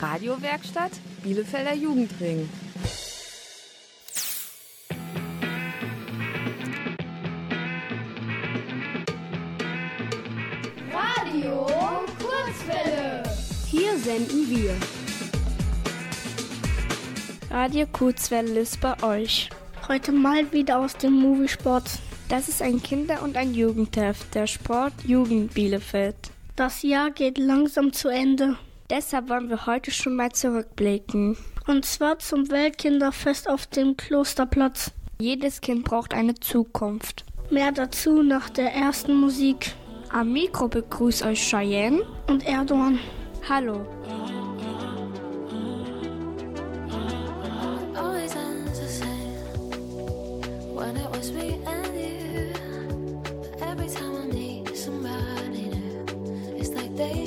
Radiowerkstatt Bielefelder Jugendring. Radio Kurzwelle. Hier senden wir. Radio Kurzwelle ist bei euch. Heute mal wieder aus dem Moviesport. Das ist ein Kinder- und ein Jugendheft der Sport Jugend Bielefeld. Das Jahr geht langsam zu Ende. Deshalb wollen wir heute schon mal zurückblicken. Und zwar zum Weltkinderfest auf dem Klosterplatz. Jedes Kind braucht eine Zukunft. Mehr dazu nach der ersten Musik. Am Mikro begrüßt euch Cheyenne und Erdogan. Hallo.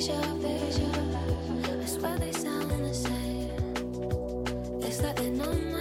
always night.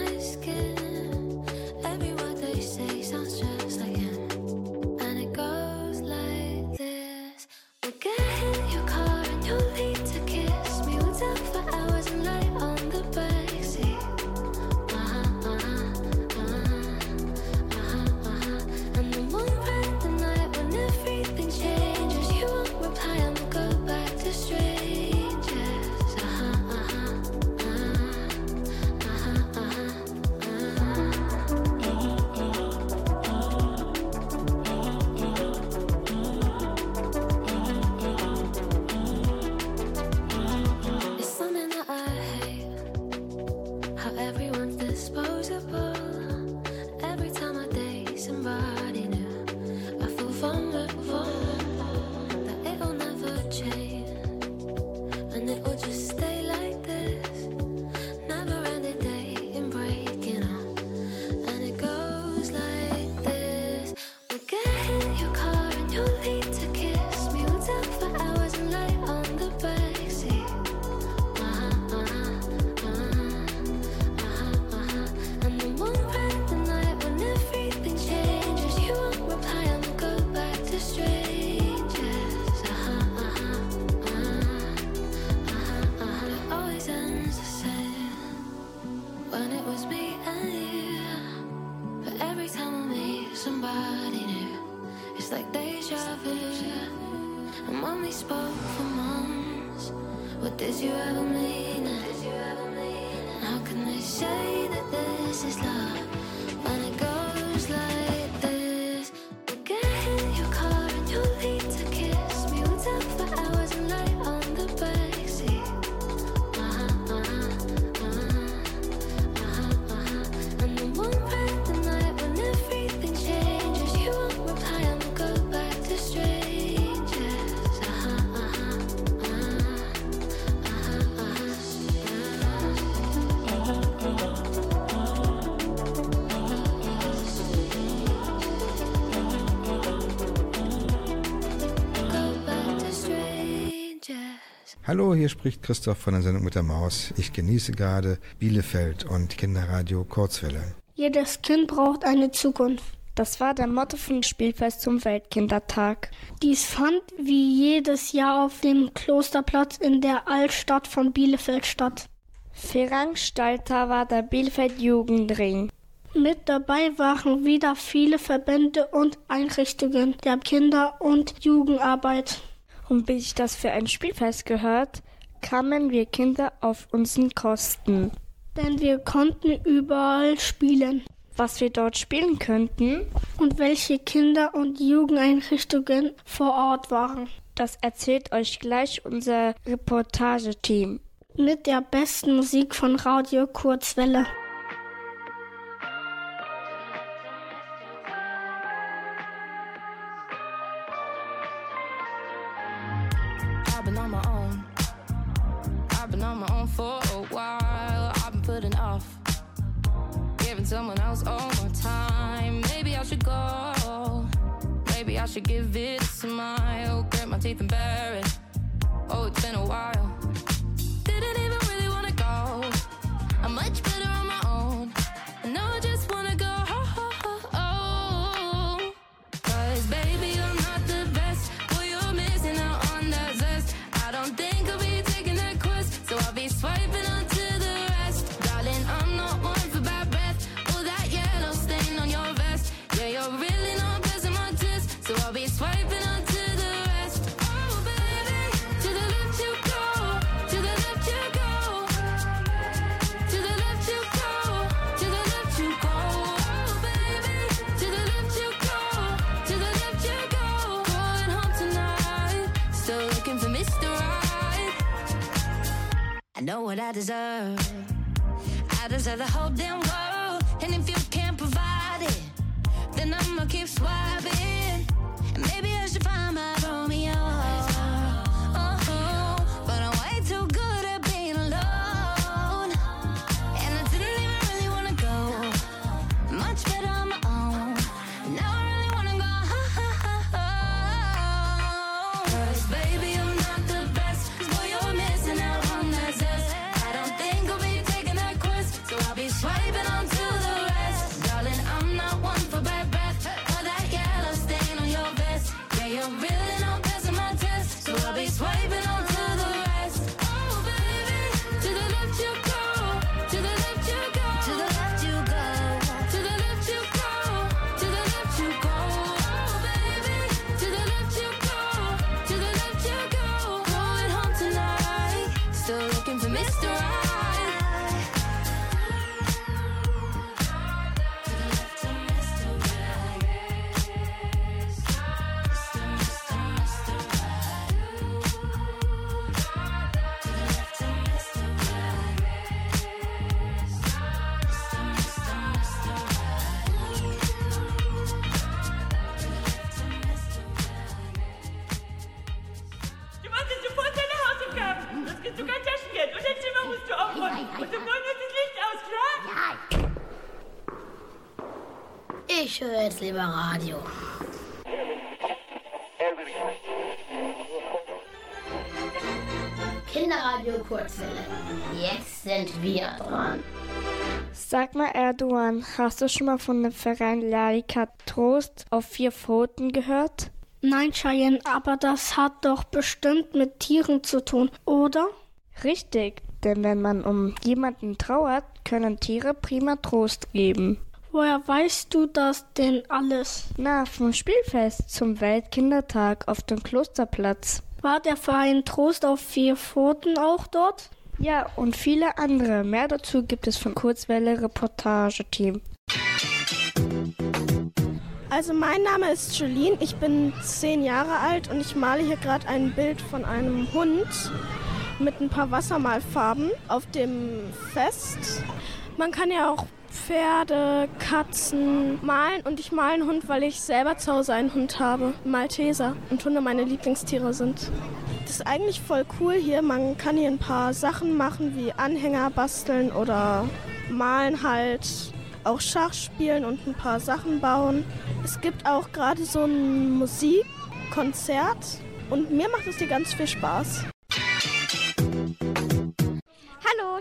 Hallo, hier spricht Christoph von der Sendung mit der Maus. Ich genieße gerade Bielefeld und Kinderradio Kurzwelle. Jedes Kind braucht eine Zukunft. Das war der Motto vom Spielfest zum Weltkindertag. Dies fand wie jedes Jahr auf dem Klosterplatz in der Altstadt von Bielefeld statt. Veranstalter war der Bielefeld Jugendring. Mit dabei waren wieder viele Verbände und Einrichtungen der Kinder- und Jugendarbeit. Und wie sich das für ein Spielfest gehört, kamen wir Kinder auf unseren Kosten. Denn wir konnten überall spielen. Was wir dort spielen könnten, Und welche Kinder- und Jugendeinrichtungen vor Ort waren. das erzählt euch gleich unser Reportageteam. Mit der besten Musik von Radio Kurzwelle. Someone else all my time. Maybe I should go. Maybe I should give it a smile. Grit my teeth and bear it. Oh, it's been a while. Didn't even really wanna go. I'm much better I deserve. I deserve the whole damn world. Jetzt lieber Radio. Kinderradio Kurzwelle. Jetzt sind wir dran. Sag mal, Erdogan, hast du schon mal von dem Verein Lalika Trost auf vier Pfoten gehört? Nein, Cheyenne, aber das hat doch bestimmt mit Tieren zu tun, oder? Richtig, denn wenn man um jemanden trauert, können Tiere prima Trost geben. Woher weißt du das denn alles? Na, vom Spielfest zum Weltkindertag auf dem Klosterplatz. War der Verein Trost auf vier Pfoten auch dort? Ja, und viele andere. Mehr dazu gibt es vom Kurzwelle Reportage-Team. Also mein Name ist Jolene, ich bin zehn Jahre alt und ich male hier gerade ein Bild von einem Hund mit ein paar Wassermalfarben auf dem Fest. Man kann ja auch Pferde, Katzen malen und ich male einen Hund, weil ich selber zu Hause einen Hund habe, Malteser und Hunde meine Lieblingstiere sind. Das ist eigentlich voll cool hier. Man kann hier ein paar Sachen machen wie Anhänger basteln oder malen halt, auch Schach spielen und ein paar Sachen bauen. Es gibt auch gerade so ein Musikkonzert und mir macht es hier ganz viel Spaß.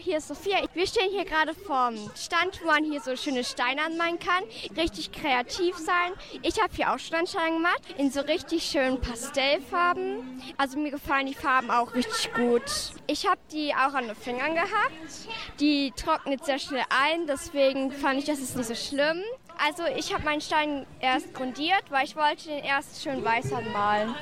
Hier ist Sophia. Wir stehen hier gerade vorm Stand, wo man hier so schöne Steine anmalen kann. Richtig kreativ sein. Ich habe hier auch schon einen Stein gemacht in so richtig schönen Pastellfarben. Also mir gefallen die Farben auch richtig gut. Ich habe die auch an den Fingern gehabt. Die trocknet sehr schnell ein, deswegen fand ich, das ist nicht so schlimm. Also ich habe meinen Stein erst grundiert, weil ich wollte den erst schön weiß anmalen.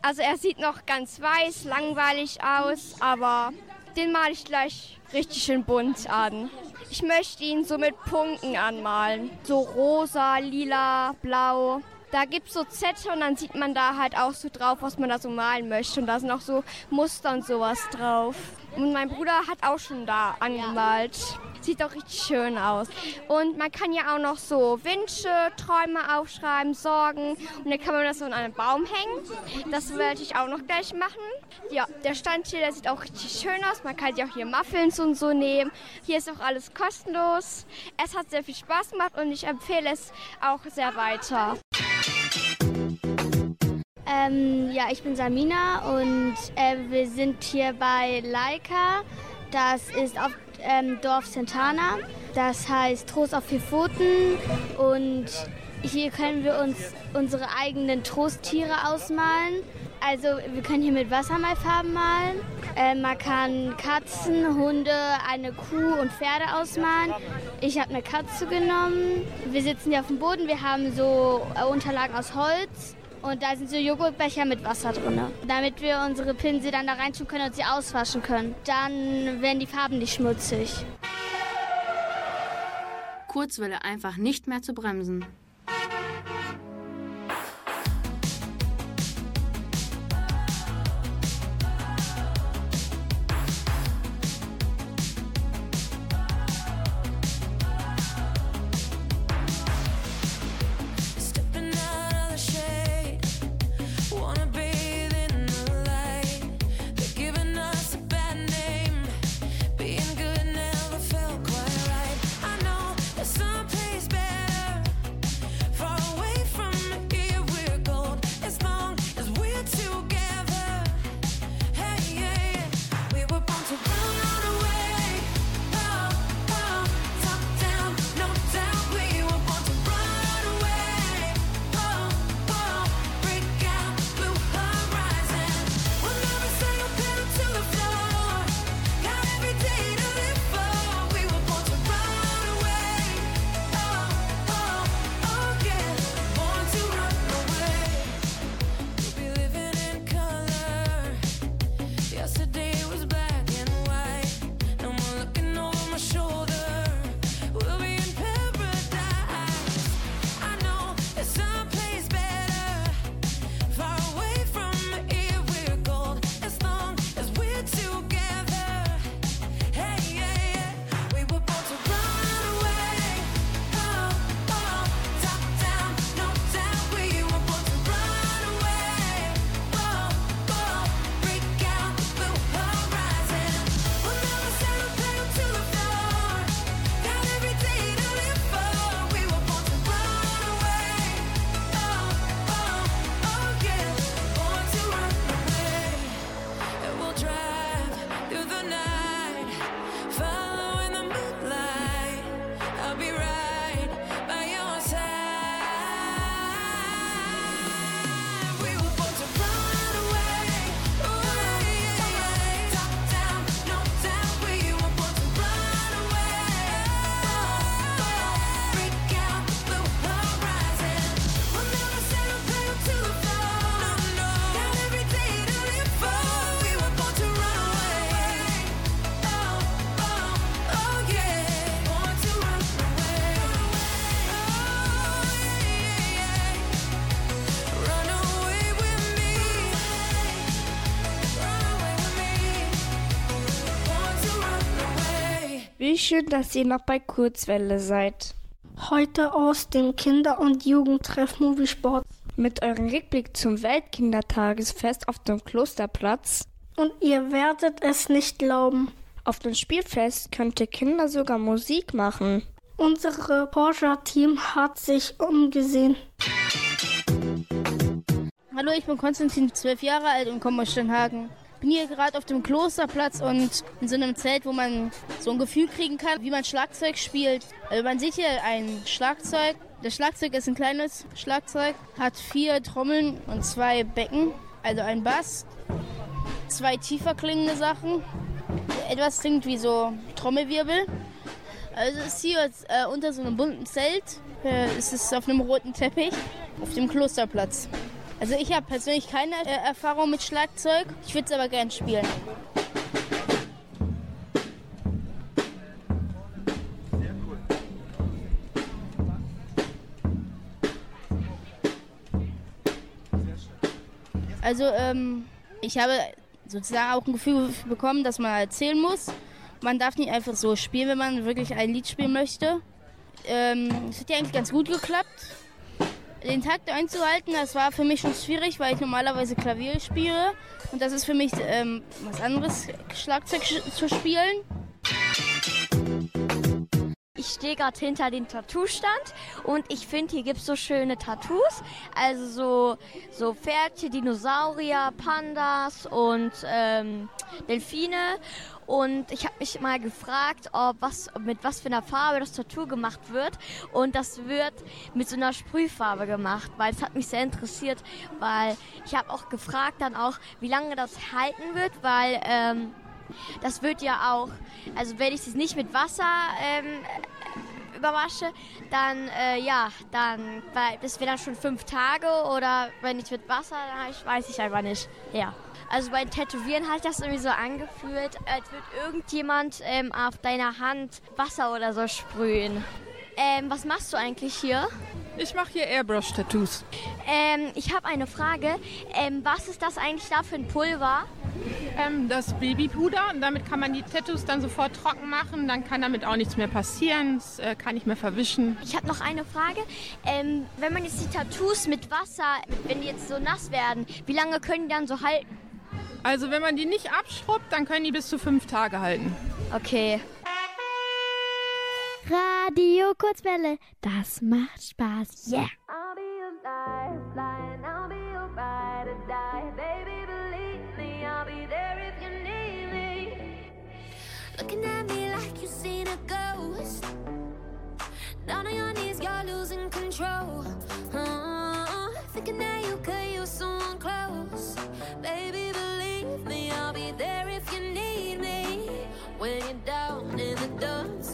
Also er sieht noch ganz weiß, langweilig aus, aber den male ich gleich richtig schön bunt an. Ich möchte ihn so mit Punkten anmalen. So rosa, lila, blau. Da gibt es so Zettel und dann sieht man da halt auch so drauf, was man da so malen möchte. Und da sind auch so Muster und sowas drauf. Und mein Bruder hat auch schon da angemalt. Sieht auch richtig schön aus. Und man kann ja auch noch so Wünsche, Träume aufschreiben, Sorgen. Und dann kann man das so an einen Baum hängen. Das werde ich auch noch gleich machen. Ja, der Stand hier, der sieht auch richtig schön aus. Man kann sich auch hier Muffins und so nehmen. Hier ist auch alles kostenlos. Es hat sehr viel Spaß gemacht und ich empfehle es auch sehr weiter. Ähm, ja, ich bin Samina und äh, wir sind hier bei Laika. Das ist auf ähm, Dorf Santana. Das heißt Trost auf vier Pfoten. Und hier können wir uns unsere eigenen Trosttiere ausmalen. Also wir können hier mit Wassermalfarben malen. Äh, man kann Katzen, Hunde, eine Kuh und Pferde ausmalen. Ich habe eine Katze genommen. Wir sitzen hier auf dem Boden. Wir haben so äh, Unterlagen aus Holz. Und da sind so Joghurtbecher mit Wasser drin. Damit wir unsere Pinsel dann da reintun können und sie auswaschen können. Dann werden die Farben nicht schmutzig. Kurzwelle einfach nicht mehr zu bremsen. Wie schön, dass ihr noch bei Kurzwelle seid. Heute aus dem Kinder- und Jugendtreff Moviesport. Mit eurem Rückblick zum Weltkindertagesfest auf dem Klosterplatz. Und ihr werdet es nicht glauben. Auf dem Spielfest könnte Kinder sogar Musik machen. Unsere Porsche-Team hat sich umgesehen. Hallo, ich bin Konstantin, zwölf Jahre alt und komme aus Steinhagen. Bin hier gerade auf dem Klosterplatz und in so einem Zelt, wo man so ein Gefühl kriegen kann, wie man Schlagzeug spielt. Also man sieht hier ein Schlagzeug. Das Schlagzeug ist ein kleines Schlagzeug, hat vier Trommeln und zwei Becken, also ein Bass, zwei tiefer klingende Sachen. Etwas klingt wie so Trommelwirbel. Also es ist hier jetzt, äh, unter so einem bunten Zelt. Äh, es ist auf einem roten Teppich auf dem Klosterplatz. Also ich habe persönlich keine äh, Erfahrung mit Schlagzeug. Ich würde es aber gern spielen. Also ähm, ich habe sozusagen auch ein Gefühl bekommen, dass man erzählen muss. Man darf nicht einfach so spielen, wenn man wirklich ein Lied spielen möchte. Ähm, es hat ja eigentlich ganz gut geklappt. Den Takt einzuhalten, das war für mich schon schwierig, weil ich normalerweise Klavier spiele. Und das ist für mich ähm, was anderes, Schlagzeug sch- zu spielen. Ich stehe gerade hinter dem Tattoo-Stand und ich finde, hier gibt es so schöne Tattoos. Also so, so Pferdchen, Dinosaurier, Pandas und ähm, Delfine. Und ich habe mich mal gefragt, ob was, mit was für einer Farbe das Tattoo gemacht wird. Und das wird mit so einer Sprühfarbe gemacht, weil es hat mich sehr interessiert, weil ich habe auch gefragt dann auch, wie lange das halten wird, weil ähm, das wird ja auch, also wenn ich es nicht mit Wasser ähm, überwasche, dann äh, ja, dann, weil das wäre dann schon fünf Tage oder wenn ich mit Wasser, dann ich, weiß ich einfach nicht. Ja. Also beim Tätowieren hat das irgendwie so angefühlt, als würde irgendjemand ähm, auf deiner Hand Wasser oder so sprühen. Ähm, was machst du eigentlich hier? Ich mache hier Airbrush-Tattoos. Ähm, ich habe eine Frage. Ähm, was ist das eigentlich da für ein Pulver? Ähm, das Babypuder und damit kann man die Tattoos dann sofort trocken machen. Dann kann damit auch nichts mehr passieren. Es äh, kann nicht mehr verwischen. Ich habe noch eine Frage. Ähm, wenn man jetzt die Tattoos mit Wasser, wenn die jetzt so nass werden, wie lange können die dann so halten? Also wenn man die nicht abschrubbt, dann können die bis zu fünf Tage halten. Okay. Radio Kurzwelle, das macht Spaß. Yeah. Looking at me like you seen a ghost. Down on your knees, you're losing control. Uh, thinking that you could use someone close. Baby, believe me, I'll be there if you need me. When you're down in the dumps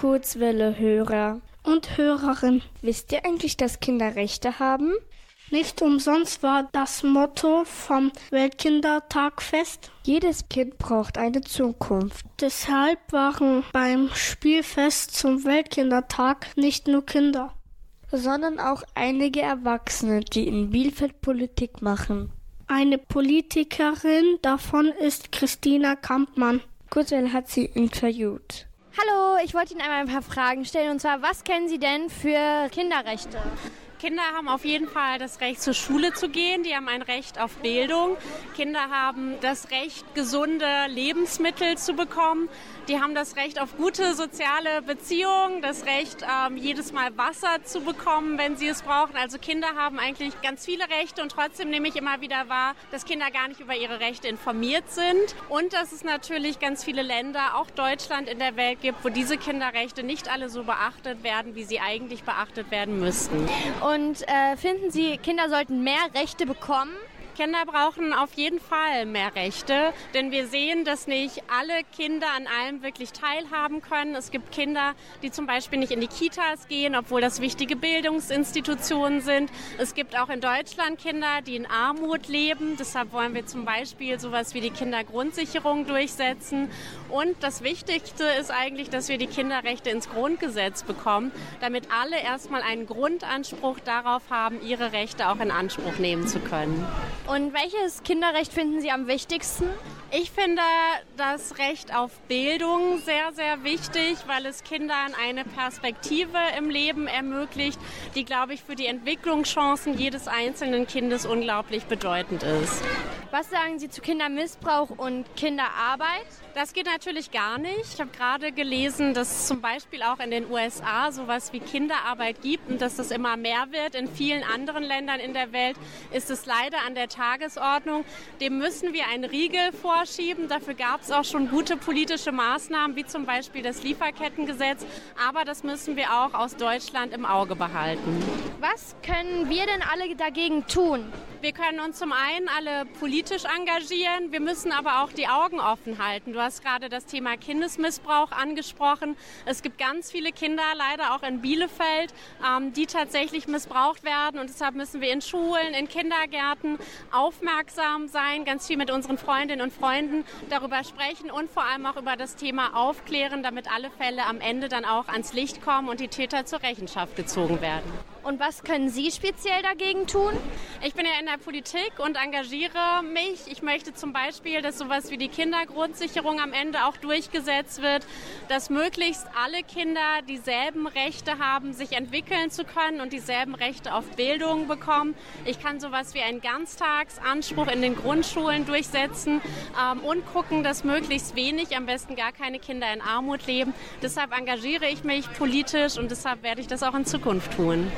Kurzwelle-Hörer und Hörerin, wisst ihr eigentlich, dass Kinder Rechte haben? Nicht umsonst war das Motto vom Weltkindertag fest. Jedes Kind braucht eine Zukunft. Deshalb waren beim Spielfest zum Weltkindertag nicht nur Kinder, sondern auch einige Erwachsene, die in Bielefeld Politik machen. Eine Politikerin davon ist Christina Kampmann. Kurzwell hat sie interviewt. Hallo, ich wollte Ihnen einmal ein paar Fragen stellen. Und zwar, was kennen Sie denn für Kinderrechte? Kinder haben auf jeden Fall das Recht, zur Schule zu gehen. Die haben ein Recht auf Bildung. Kinder haben das Recht, gesunde Lebensmittel zu bekommen. Die haben das Recht auf gute soziale Beziehungen, das Recht, ähm, jedes Mal Wasser zu bekommen, wenn sie es brauchen. Also Kinder haben eigentlich ganz viele Rechte und trotzdem nehme ich immer wieder wahr, dass Kinder gar nicht über ihre Rechte informiert sind und dass es natürlich ganz viele Länder, auch Deutschland in der Welt gibt, wo diese Kinderrechte nicht alle so beachtet werden, wie sie eigentlich beachtet werden müssten. Und äh, finden Sie, Kinder sollten mehr Rechte bekommen? Kinder brauchen auf jeden Fall mehr Rechte, denn wir sehen, dass nicht alle Kinder an allem wirklich teilhaben können. Es gibt Kinder, die zum Beispiel nicht in die Kitas gehen, obwohl das wichtige Bildungsinstitutionen sind. Es gibt auch in Deutschland Kinder, die in Armut leben. Deshalb wollen wir zum Beispiel sowas wie die Kindergrundsicherung durchsetzen. Und das Wichtigste ist eigentlich, dass wir die Kinderrechte ins Grundgesetz bekommen, damit alle erstmal einen Grundanspruch darauf haben, ihre Rechte auch in Anspruch nehmen zu können. Und welches Kinderrecht finden Sie am wichtigsten? Ich finde das Recht auf Bildung sehr, sehr wichtig, weil es Kindern eine Perspektive im Leben ermöglicht, die, glaube ich, für die Entwicklungschancen jedes einzelnen Kindes unglaublich bedeutend ist. Was sagen Sie zu Kindermissbrauch und Kinderarbeit? Das geht natürlich gar nicht. Ich habe gerade gelesen, dass es zum Beispiel auch in den USA sowas wie Kinderarbeit gibt und dass das immer mehr wird. In vielen anderen Ländern in der Welt ist es leider an der Tagesordnung. Dem müssen wir einen Riegel vorschieben. Dafür gab es auch schon gute politische Maßnahmen, wie zum Beispiel das Lieferkettengesetz. Aber das müssen wir auch aus Deutschland im Auge behalten. Was können wir denn alle dagegen tun? Wir können uns zum einen alle politisch engagieren, wir müssen aber auch die Augen offen halten. Du hast gerade das Thema Kindesmissbrauch angesprochen. Es gibt ganz viele Kinder, leider auch in Bielefeld, ähm, die tatsächlich missbraucht werden und deshalb müssen wir in Schulen, in Kindergärten aufmerksam sein, ganz viel mit unseren Freundinnen und Freunden darüber sprechen und vor allem auch über das Thema aufklären, damit alle Fälle am Ende dann auch ans Licht kommen und die Täter zur Rechenschaft gezogen werden. Und was können Sie speziell dagegen tun? Ich bin ja in der Politik und engagiere mich. Ich möchte zum Beispiel, dass sowas wie die Kindergrundsicherung am Ende auch durchgesetzt wird, dass möglichst alle Kinder dieselben Rechte haben, sich entwickeln zu können und dieselben Rechte auf Bildung bekommen. Ich kann sowas wie einen Ganztagsanspruch in den Grundschulen durchsetzen ähm, und gucken, dass möglichst wenig, am besten gar keine Kinder in Armut leben. Deshalb engagiere ich mich politisch und deshalb werde ich das auch in Zukunft tun.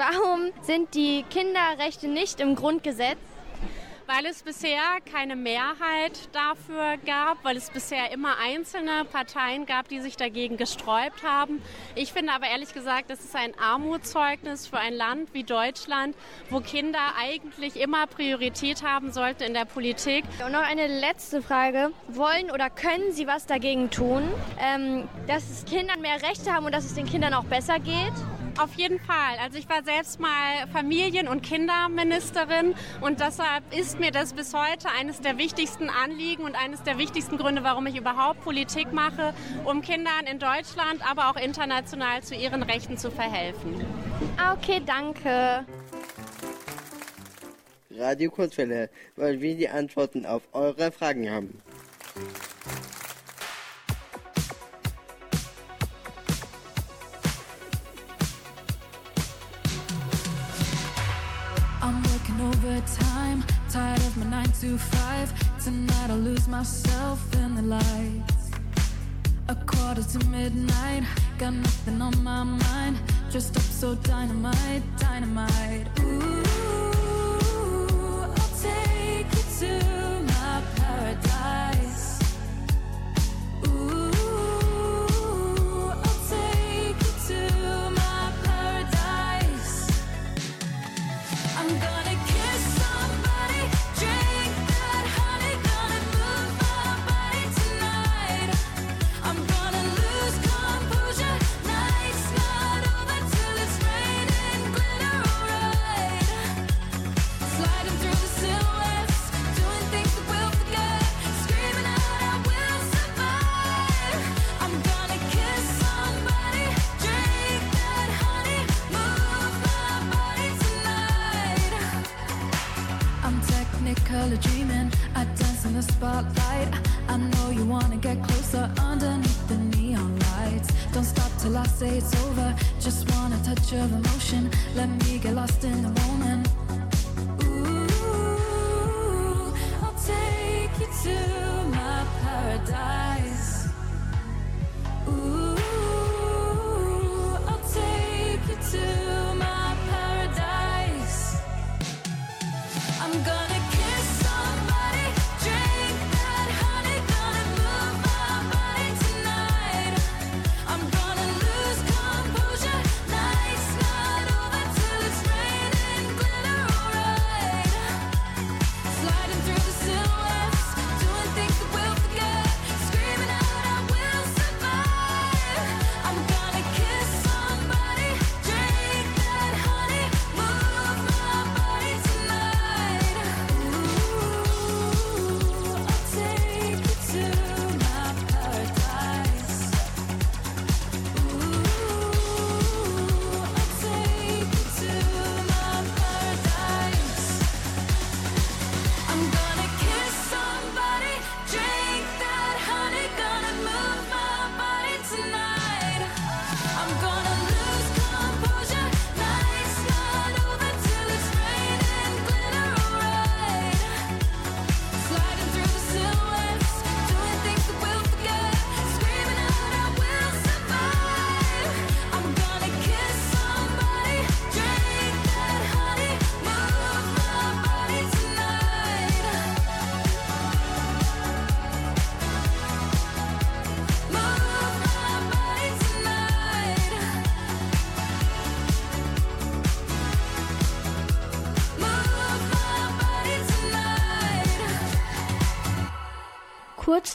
Warum sind die Kinderrechte nicht im Grundgesetz? Weil es bisher keine Mehrheit dafür gab, weil es bisher immer einzelne Parteien gab, die sich dagegen gesträubt haben. Ich finde aber ehrlich gesagt, das ist ein Armutszeugnis für ein Land wie Deutschland, wo Kinder eigentlich immer Priorität haben sollten in der Politik. Und noch eine letzte Frage. Wollen oder können Sie was dagegen tun, ähm, dass es Kindern mehr Rechte haben und dass es den Kindern auch besser geht? Auf jeden Fall. Also ich war selbst mal Familien- und Kinderministerin und deshalb ist mir das bis heute eines der wichtigsten Anliegen und eines der wichtigsten Gründe, warum ich überhaupt Politik mache, um Kindern in Deutschland, aber auch international zu ihren Rechten zu verhelfen. Okay, danke. Radio Kurzwelle, weil wir die Antworten auf eure Fragen haben. Overtime, tired of my nine to five. Tonight I'll lose myself in the lights. A quarter to midnight, got nothing on my mind. Dressed up so dynamite, dynamite. Ooh,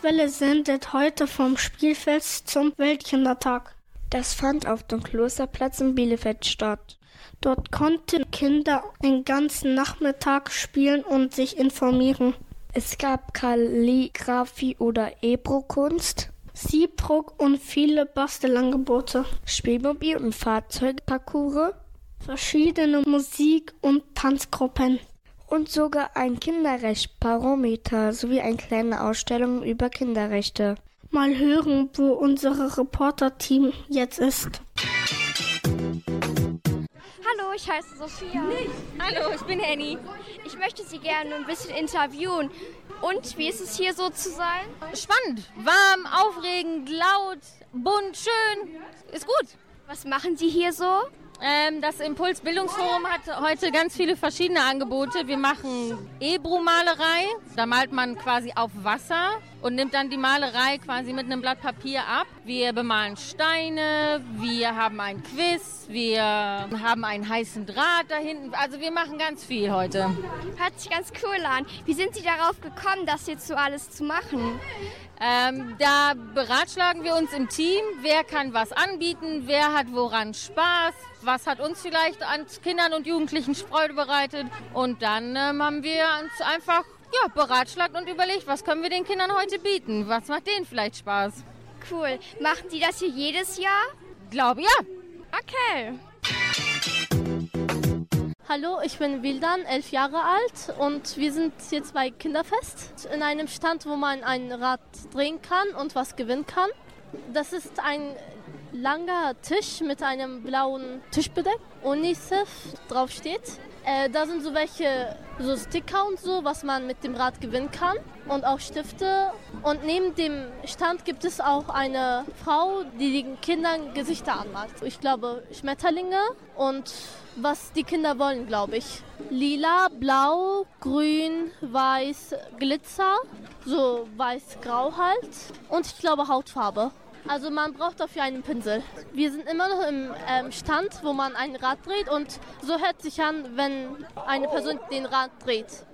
Kurzwelle sendet heute vom Spielfest zum Weltkindertag. Das fand auf dem Klosterplatz in Bielefeld statt. Dort konnten Kinder den ganzen Nachmittag spielen und sich informieren. Es gab Kalligraphie oder Ebro-Kunst, Siebdruck und viele Bastelangebote, Spielmobil- und Fahrzeugparcours verschiedene Musik- und Tanzgruppen. Und sogar ein Kinderrecht-Barometer sowie eine kleine Ausstellung über Kinderrechte. Mal hören, wo unser Reporter-Team jetzt ist. Hallo, ich heiße Sophia. Hallo, ich bin Henny. Ich möchte Sie gerne ein bisschen interviewen. Und wie ist es hier so zu sein? Spannend, warm, aufregend, laut, bunt, schön. Ist gut. Was machen Sie hier so? Ähm, das Impuls Bildungsforum hat heute ganz viele verschiedene Angebote. Wir machen Ebru-Malerei. Da malt man quasi auf Wasser und nimmt dann die Malerei quasi mit einem Blatt Papier ab. Wir bemalen Steine, wir haben ein Quiz, wir haben einen heißen Draht da hinten. Also wir machen ganz viel heute. Hört sich ganz cool an. Wie sind Sie darauf gekommen, das jetzt so alles zu machen? Ähm, da beratschlagen wir uns im Team, wer kann was anbieten, wer hat woran Spaß, was hat uns vielleicht an Kindern und Jugendlichen Freude bereitet. Und dann ähm, haben wir uns einfach ja, beratschlagt und überlegt, was können wir den Kindern heute bieten, was macht denen vielleicht Spaß. Cool. Machen Sie das hier jedes Jahr? Glaube ja. Okay. Hallo, ich bin Wildan, elf Jahre alt und wir sind jetzt bei Kinderfest in einem Stand, wo man ein Rad drehen kann und was gewinnen kann. Das ist ein langer Tisch mit einem blauen Tischbedeck, UNICEF draufsteht. Äh, da sind so welche so Sticker und so, was man mit dem Rad gewinnen kann und auch Stifte. Und neben dem Stand gibt es auch eine Frau, die den Kindern Gesichter anmalt. Ich glaube Schmetterlinge und was die Kinder wollen, glaube ich. Lila, blau, grün, weiß, Glitzer, so weiß-grau halt. Und ich glaube Hautfarbe. Also man braucht dafür einen Pinsel. Wir sind immer noch im ähm, Stand, wo man ein Rad dreht und so hört sich an, wenn eine Person den Rad dreht.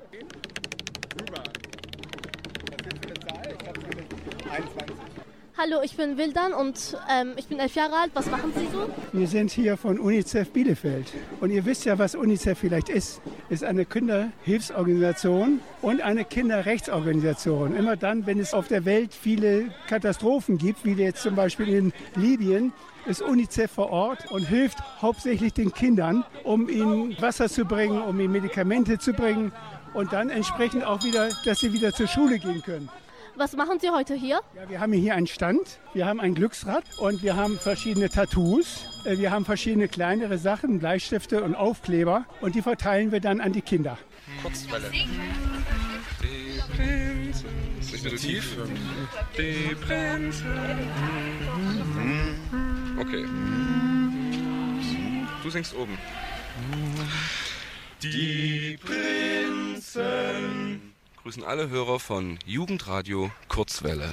Hallo, ich bin Wildan und ähm, ich bin elf Jahre alt. Was machen Sie so? Wir sind hier von UNICEF Bielefeld. Und ihr wisst ja, was UNICEF vielleicht ist. Ist eine Kinderhilfsorganisation und eine Kinderrechtsorganisation. Immer dann, wenn es auf der Welt viele Katastrophen gibt, wie jetzt zum Beispiel in Libyen, ist UNICEF vor Ort und hilft hauptsächlich den Kindern, um ihnen Wasser zu bringen, um ihnen Medikamente zu bringen und dann entsprechend auch wieder, dass sie wieder zur Schule gehen können. Was machen Sie heute hier? Ja, wir haben hier einen Stand, wir haben ein Glücksrad und wir haben verschiedene Tattoos. Äh, Wir haben verschiedene kleinere Sachen, Bleistifte und Aufkleber und die verteilen wir dann an die Kinder. Kurzwelle. Ist nicht mehr so tief? Die Prinzen. Okay. Du singst oben. Die Prinzen. Grüßen alle Hörer von Jugendradio Kurzwelle.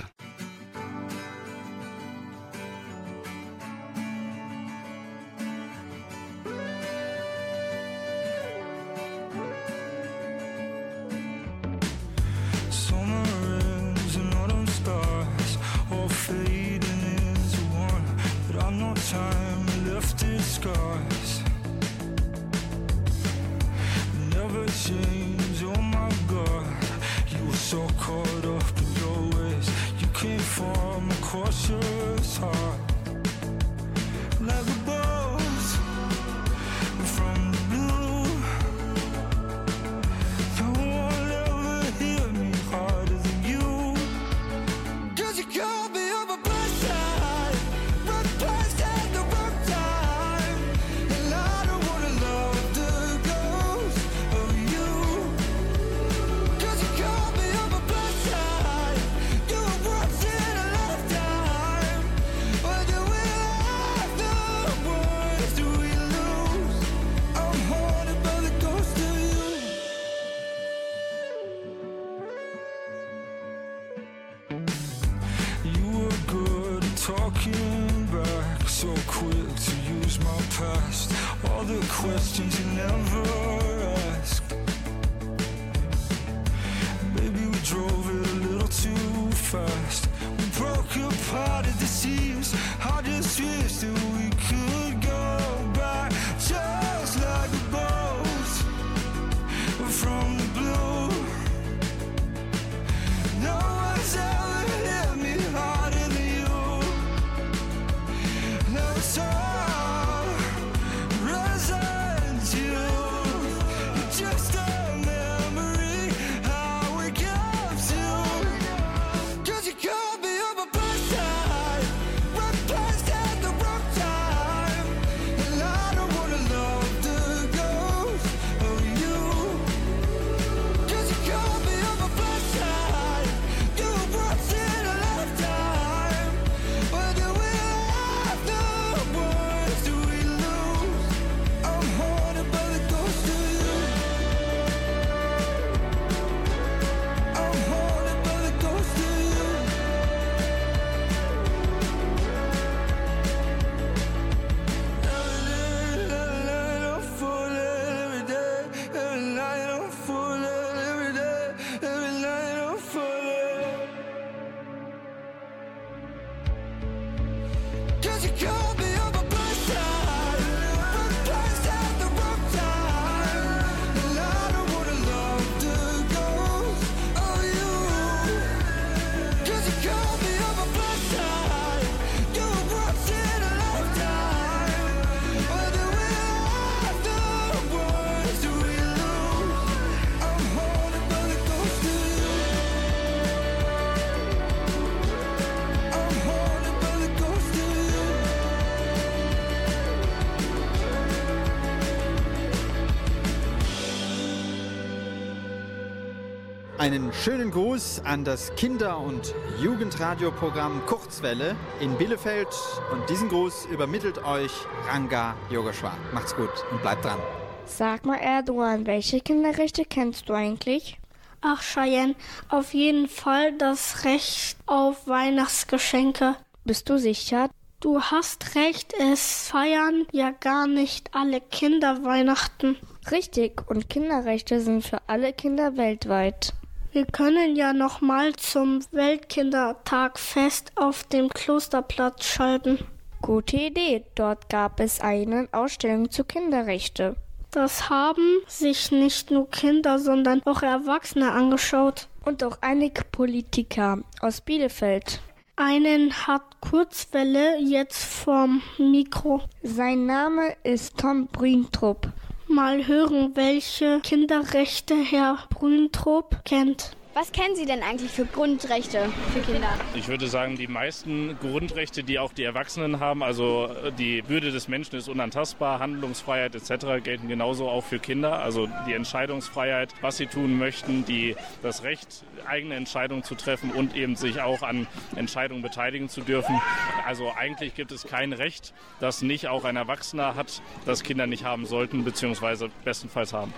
Einen schönen Gruß an das Kinder- und Jugendradioprogramm Kurzwelle in Bielefeld. Und diesen Gruß übermittelt euch Ranga Yogeshwar. Macht's gut und bleibt dran. Sag mal, Erdogan, welche Kinderrechte kennst du eigentlich? Ach, Cheyenne, auf jeden Fall das Recht auf Weihnachtsgeschenke. Bist du sicher? Du hast recht, es feiern ja gar nicht alle Kinder Weihnachten. Richtig, und Kinderrechte sind für alle Kinder weltweit. Wir können ja noch mal zum Weltkindertagfest auf dem Klosterplatz schalten. Gute Idee. Dort gab es eine Ausstellung zu Kinderrechte. Das haben sich nicht nur Kinder, sondern auch Erwachsene angeschaut. Und auch einige Politiker aus Bielefeld. Einen hat Kurzwelle jetzt vorm Mikro. Sein Name ist Tom Brintrup. Mal hören, welche Kinderrechte Herr Brüntrop kennt. Was kennen Sie denn eigentlich für Grundrechte für Kinder? Ich würde sagen, die meisten Grundrechte, die auch die Erwachsenen haben, also die Würde des Menschen ist unantastbar, Handlungsfreiheit etc. gelten genauso auch für Kinder. Also die Entscheidungsfreiheit, was sie tun möchten, die, das Recht, eigene Entscheidungen zu treffen und eben sich auch an Entscheidungen beteiligen zu dürfen. Also eigentlich gibt es kein Recht, das nicht auch ein Erwachsener hat, das Kinder nicht haben sollten, beziehungsweise bestenfalls haben.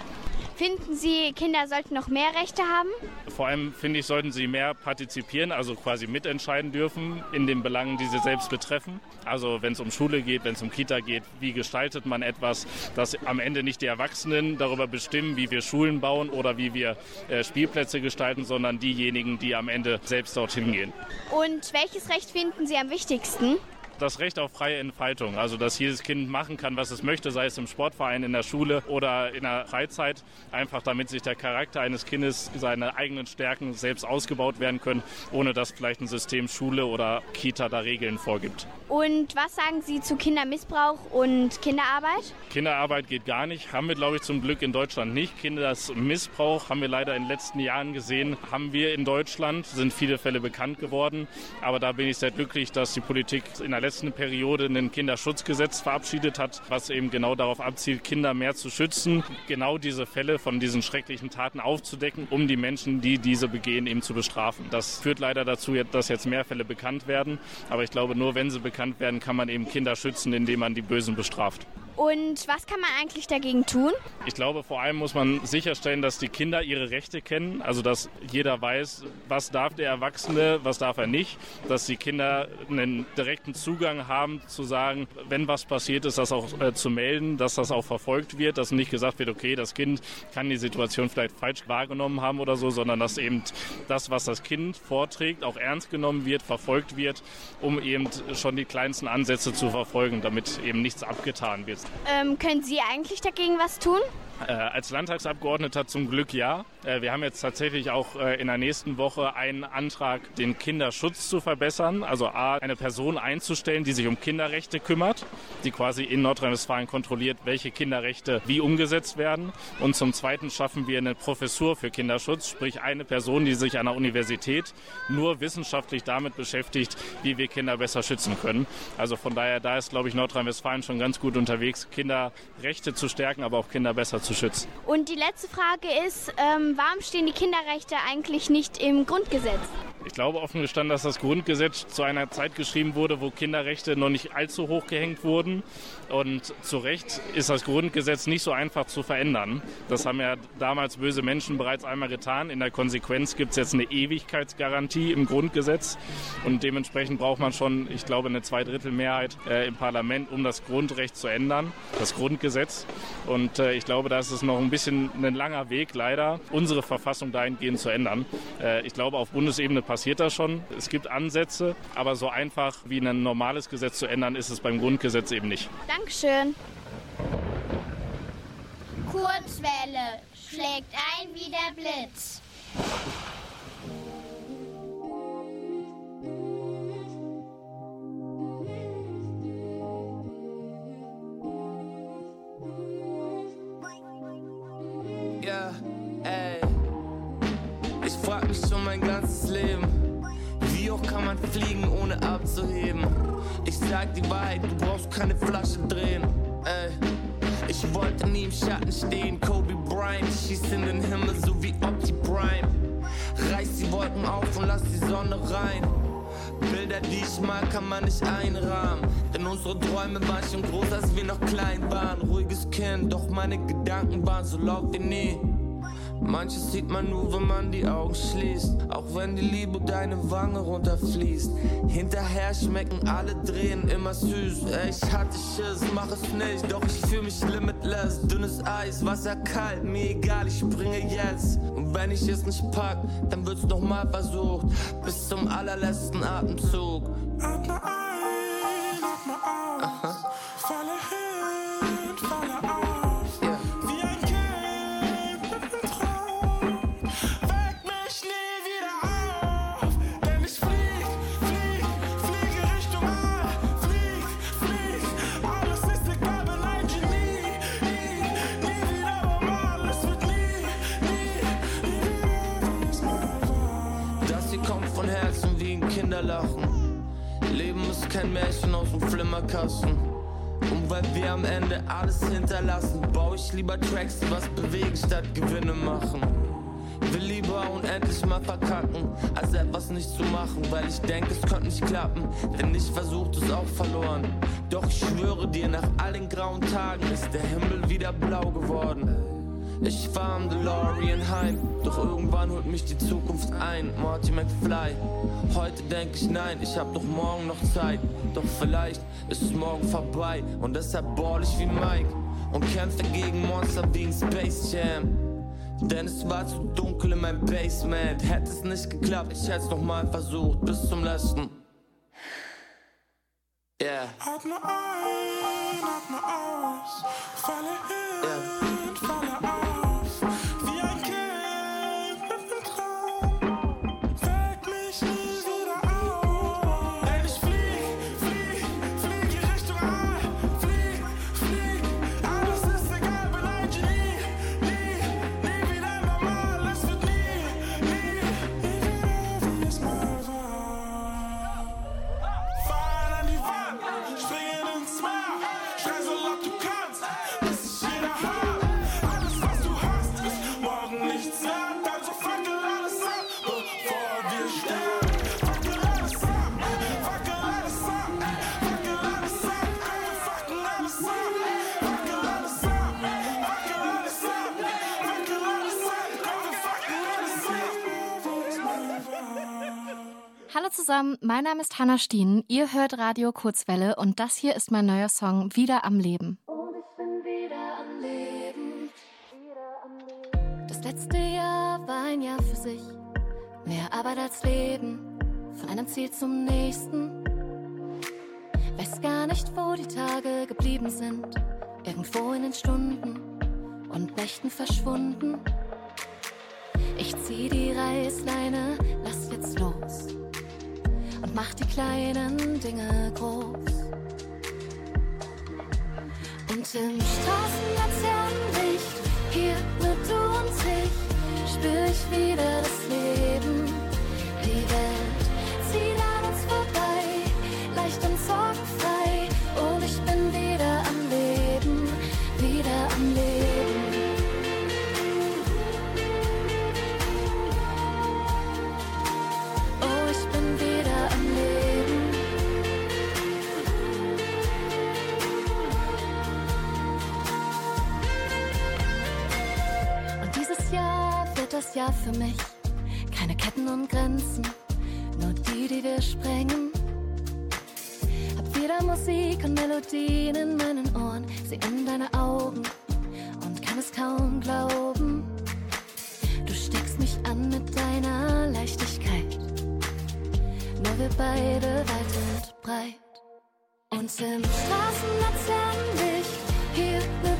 Finden Sie, Kinder sollten noch mehr Rechte haben? Vor allem finde ich, sollten sie mehr partizipieren, also quasi mitentscheiden dürfen in den Belangen, die sie selbst betreffen. Also wenn es um Schule geht, wenn es um Kita geht, wie gestaltet man etwas, dass am Ende nicht die Erwachsenen darüber bestimmen, wie wir Schulen bauen oder wie wir äh, Spielplätze gestalten, sondern diejenigen, die am Ende selbst dorthin gehen. Und welches Recht finden Sie am wichtigsten? Das Recht auf freie Entfaltung. Also, dass jedes Kind machen kann, was es möchte, sei es im Sportverein, in der Schule oder in der Freizeit. Einfach damit sich der Charakter eines Kindes, seine eigenen Stärken selbst ausgebaut werden können, ohne dass vielleicht ein System Schule oder Kita da Regeln vorgibt. Und was sagen Sie zu Kindermissbrauch und Kinderarbeit? Kinderarbeit geht gar nicht. Haben wir, glaube ich, zum Glück in Deutschland nicht. Kindermissbrauch haben wir leider in den letzten Jahren gesehen. Haben wir in Deutschland, sind viele Fälle bekannt geworden. Aber da bin ich sehr glücklich, dass die Politik in der letzten Periode ein Kinderschutzgesetz verabschiedet hat, was eben genau darauf abzielt, Kinder mehr zu schützen, genau diese Fälle von diesen schrecklichen Taten aufzudecken, um die Menschen, die diese begehen, eben zu bestrafen. Das führt leider dazu, dass jetzt mehr Fälle bekannt werden. Aber ich glaube, nur wenn sie bekannt werden, kann man eben Kinder schützen, indem man die Bösen bestraft. Und was kann man eigentlich dagegen tun? Ich glaube, vor allem muss man sicherstellen, dass die Kinder ihre Rechte kennen, also dass jeder weiß, was darf der Erwachsene, was darf er nicht, dass die Kinder einen direkten Zugang haben, zu sagen, wenn was passiert ist, das auch äh, zu melden, dass das auch verfolgt wird, dass nicht gesagt wird, okay, das Kind kann die Situation vielleicht falsch wahrgenommen haben oder so, sondern dass eben das, was das Kind vorträgt, auch ernst genommen wird, verfolgt wird, um eben schon die kleinsten Ansätze zu verfolgen, damit eben nichts abgetan wird. Ähm, können Sie eigentlich dagegen was tun? Äh, als Landtagsabgeordneter zum Glück ja. Äh, wir haben jetzt tatsächlich auch äh, in der nächsten Woche einen Antrag, den Kinderschutz zu verbessern. Also A, eine Person einzustellen, die sich um Kinderrechte kümmert, die quasi in Nordrhein-Westfalen kontrolliert, welche Kinderrechte wie umgesetzt werden. Und zum Zweiten schaffen wir eine Professur für Kinderschutz, sprich eine Person, die sich an der Universität nur wissenschaftlich damit beschäftigt, wie wir Kinder besser schützen können. Also von daher, da ist, glaube ich, Nordrhein-Westfalen schon ganz gut unterwegs, Kinderrechte zu stärken, aber auch Kinder besser zu schützen. Und die letzte Frage ist, ähm, warum stehen die Kinderrechte eigentlich nicht im Grundgesetz? Ich glaube offen gestanden, dass das Grundgesetz zu einer Zeit geschrieben wurde, wo Kinderrechte noch nicht allzu hoch gehängt wurden. Und zu Recht ist das Grundgesetz nicht so einfach zu verändern. Das haben ja damals böse Menschen bereits einmal getan. In der Konsequenz gibt es jetzt eine Ewigkeitsgarantie im Grundgesetz. Und dementsprechend braucht man schon, ich glaube, eine Zweidrittelmehrheit äh, im Parlament, um das Grundrecht zu ändern, das Grundgesetz. Und äh, ich glaube, da ist es noch ein bisschen ein langer Weg, leider, unsere Verfassung dahingehend zu ändern. Äh, ich glaube, auf Bundesebene passiert das schon. Es gibt Ansätze, aber so einfach wie ein normales Gesetz zu ändern, ist es beim Grundgesetz eben nicht. Dankeschön. Kurzwelle schlägt ein wie der Blitz. Ja, ey. Frag mich schon mein ganzes Leben. Wie hoch kann man fliegen, ohne abzuheben? Ich sag die Wahrheit, du brauchst keine Flasche drehen. Ey. Ich wollte nie im Schatten stehen. Kobe Bryant schießt in den Himmel, so wie Opti Prime. Reiß die Wolken auf und lass die Sonne rein. Bilder, die ich mag, kann man nicht einrahmen. Denn unsere Träume waren schon groß, als wir noch klein waren. Ruhiges Kind, doch meine Gedanken waren so laut wie nie. Manches sieht man nur, wenn man die Augen schließt. Auch wenn die Liebe deine Wange runterfließt. Hinterher schmecken alle Drehen immer süß. Ey, ich hatte Schiss, mach es nicht, doch ich fühl mich limitless. Dünnes Eis, Wasser kalt, mir egal, ich springe jetzt. Und wenn ich es nicht pack, dann wird's noch mal versucht. Bis zum allerletzten Atemzug. Atme Märchen aus dem Flimmerkasten. Und weil wir am Ende alles hinterlassen, baue ich lieber Tracks, die was bewegen, statt Gewinne machen. Will lieber unendlich mal verkacken, als etwas nicht zu machen, weil ich denke, es könnte nicht klappen. Wenn nicht versucht, ist auch verloren. Doch ich schwöre dir, nach all den grauen Tagen ist der Himmel wieder blau geworden. Ich fahr am DeLorean heim, doch irgendwann holt mich die Zukunft ein. Marty McFly. Heute denk ich nein, ich hab doch morgen noch Zeit. Doch vielleicht ist es morgen vorbei und deshalb ball ich wie Mike und kämpfe gegen Monster wie ein Space Jam. Denn es war zu dunkel in meinem Basement. Hätte es nicht geklappt, ich hätte es noch mal versucht, bis zum letzten. Yeah. Atme ein, atme aus, falle hin, falle zusammen, mein Name ist Hanna Stien. Ihr hört Radio Kurzwelle und das hier ist mein neuer Song Wieder am Leben. Das letzte Jahr war ein Jahr für sich. Mehr Arbeit als Leben, von einem Ziel zum nächsten. Weiß gar nicht, wo die Tage geblieben sind. Irgendwo in den Stunden und Nächten verschwunden. Ich zieh die Reißleine, lass jetzt los und mach die kleinen Dinge groß. Und im Straßenlaternenlicht, hier nur du und ich, spür ich wieder das das Jahr für mich. Keine Ketten und Grenzen, nur die, die wir sprengen. Hab wieder Musik und Melodien in meinen Ohren, sie in deine Augen und kann es kaum glauben. Du steckst mich an mit deiner Leichtigkeit. Nur wir beide weit und breit. Und im Straßenlaternenlicht, hier nur du und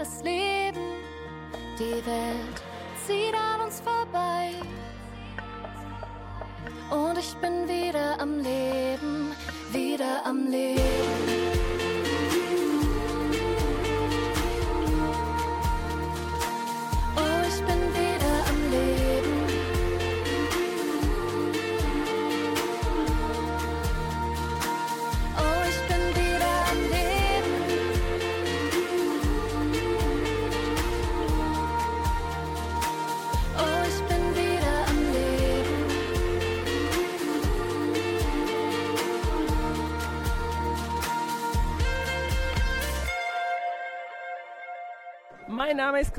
das Leben. Die Welt zieht an uns vorbei. Und ich bin wieder am Leben, wieder am Leben.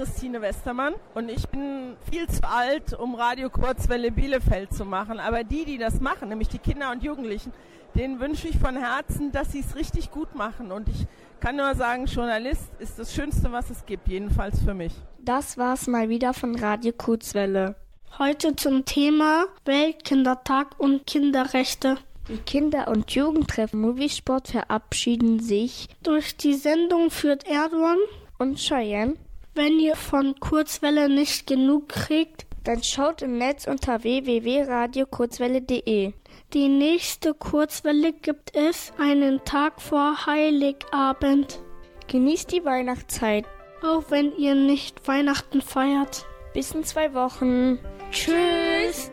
Christine Westermann und ich bin viel zu alt, um Radio Kurzwelle Bielefeld zu machen. Aber die, die das machen, nämlich die Kinder und Jugendlichen, denen wünsche ich von Herzen, dass sie es richtig gut machen. Und ich kann nur sagen, Journalist ist das Schönste, was es gibt, jedenfalls für mich. Das war's mal wieder von Radio Kurzwelle. Heute zum Thema Weltkindertag und Kinderrechte. Die Kinder- und Jugendtreffen Moviesport verabschieden sich. Durch die Sendung führt Erdogan und Cheyenne. Wenn ihr von Kurzwelle nicht genug kriegt, dann schaut im Netz unter www.radiokurzwelle.de. Die nächste Kurzwelle gibt es einen Tag vor Heiligabend. Genießt die Weihnachtszeit. Auch wenn ihr nicht Weihnachten feiert. Bis in zwei Wochen. Tschüss.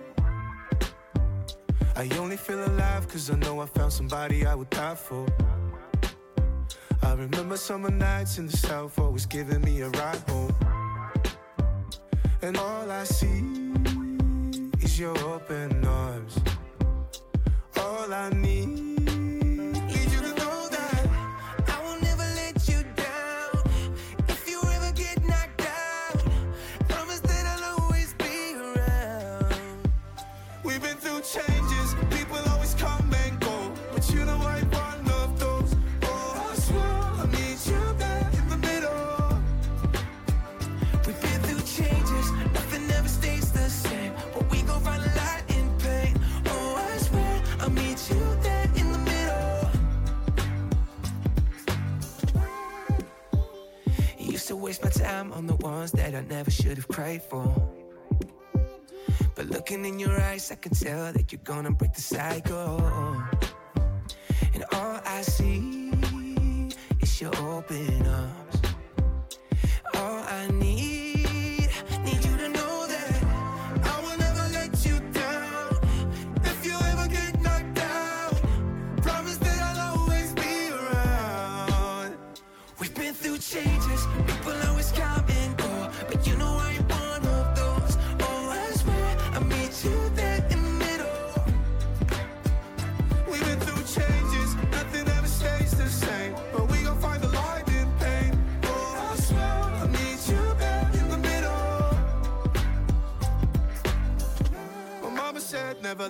I only feel alive cause I know I found somebody I would die for. I remember summer nights in the south always giving me a ride home. And all I see is your open arms. All I need time on the ones that I never should have cried for. But looking in your eyes, I can tell that you're gonna break the cycle. And all I see is your open arms. All I need,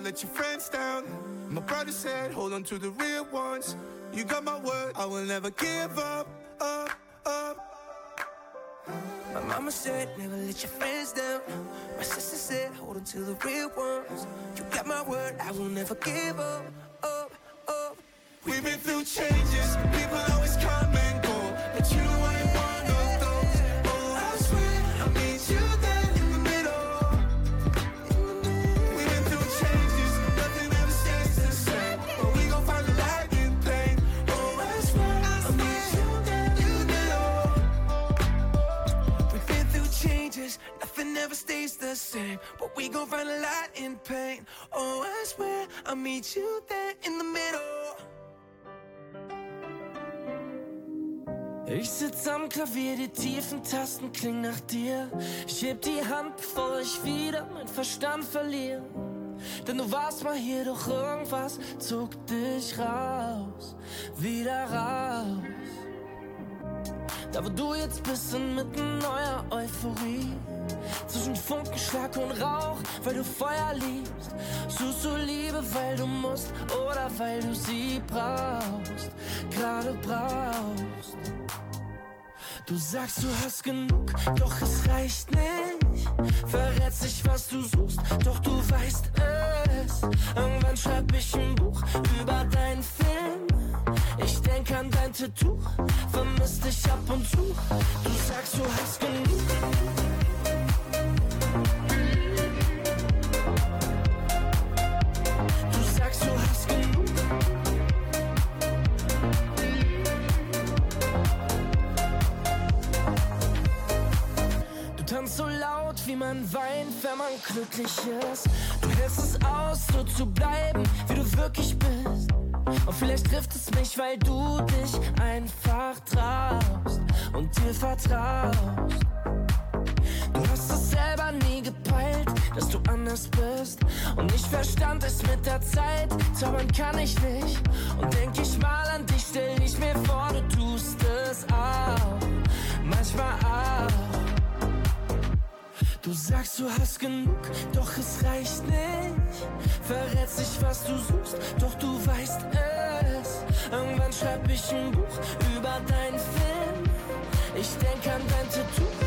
let your friends down. My brother said hold on to the real ones. You got my word, I will never give up, up, up. My mama said never let your friends down. My sister said hold on to the real ones. You got my word, I will never give up, up, up. We've been through changes, people always come nothing ever stays the same, but we gon' find a light in pain. Oh, I swear I'll meet you there in the middle. Ich sitz am Klavier, die tiefen Tasten klingen nach dir. Ich heb die Hand, bevor ich wieder mein Verstand verliere. Denn du warst mal hier, doch irgendwas zog dich raus, wieder raus. Da wo du jetzt bist, inmitten neuer Euphorie. Zwischen Funkenschlag und Rauch, weil du Feuer liebst. Suchst du Liebe, weil du musst oder weil du sie brauchst, gerade brauchst. Du sagst, du hast genug, doch es reicht nicht. Verrätst nicht, was du suchst, doch du weißt es. Irgendwann schreib ich ein Buch über deinen Film. Denk an dein Tattoo, vermisst dich ab und zu. Du sagst, du hast genug. Du sagst, du hast genug. Du tanzt so laut, wie man weint, wenn man glücklich ist. Du hältst es aus, so zu bleiben, wie du wirklich bist. Und vielleicht trifft es mich, weil du dich einfach traust und dir vertraust. Du hast es selber nie gepeilt, dass du anders bist. Und ich verstand es mit der Zeit, zaubern kann ich nicht. Und denk ich mal an dich, stell ich mir vor, du tust es auch. Manchmal auch. Du sagst, du hast genug, doch es reicht nicht. Verrät dich, was du suchst, doch du weißt es. Irgendwann schreib ich ein Buch über deinen Film. Ich denk an dein Tattoo